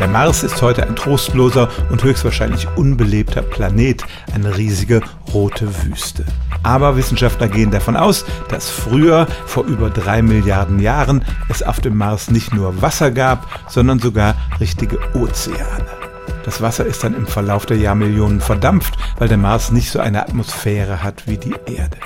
Der Mars ist heute ein trostloser und höchstwahrscheinlich unbelebter Planet, eine riesige rote Wüste. Aber Wissenschaftler gehen davon aus, dass früher, vor über drei Milliarden Jahren, es auf dem Mars nicht nur Wasser gab, sondern sogar richtige Ozeane. Das Wasser ist dann im Verlauf der Jahrmillionen verdampft, weil der Mars nicht so eine Atmosphäre hat wie die Erde.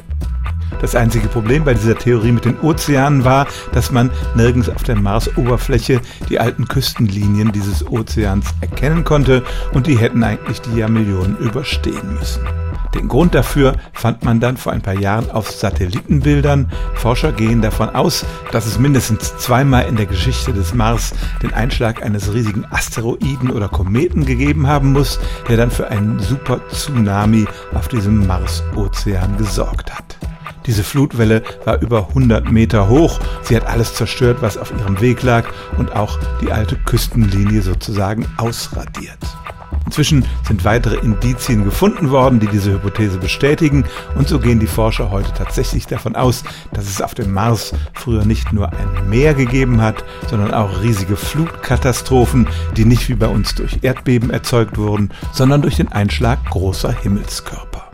Das einzige Problem bei dieser Theorie mit den Ozeanen war, dass man nirgends auf der Marsoberfläche die alten Küstenlinien dieses Ozeans erkennen konnte und die hätten eigentlich die Jahrmillionen überstehen müssen. Den Grund dafür fand man dann vor ein paar Jahren auf Satellitenbildern. Forscher gehen davon aus, dass es mindestens zweimal in der Geschichte des Mars den Einschlag eines riesigen Asteroiden oder Kometen gegeben haben muss, der dann für einen Super Tsunami auf diesem Mars-Ozean gesorgt hat. Diese Flutwelle war über 100 Meter hoch. Sie hat alles zerstört, was auf ihrem Weg lag und auch die alte Küstenlinie sozusagen ausradiert. Inzwischen sind weitere Indizien gefunden worden, die diese Hypothese bestätigen und so gehen die Forscher heute tatsächlich davon aus, dass es auf dem Mars früher nicht nur ein Meer gegeben hat, sondern auch riesige Flutkatastrophen, die nicht wie bei uns durch Erdbeben erzeugt wurden, sondern durch den Einschlag großer Himmelskörper.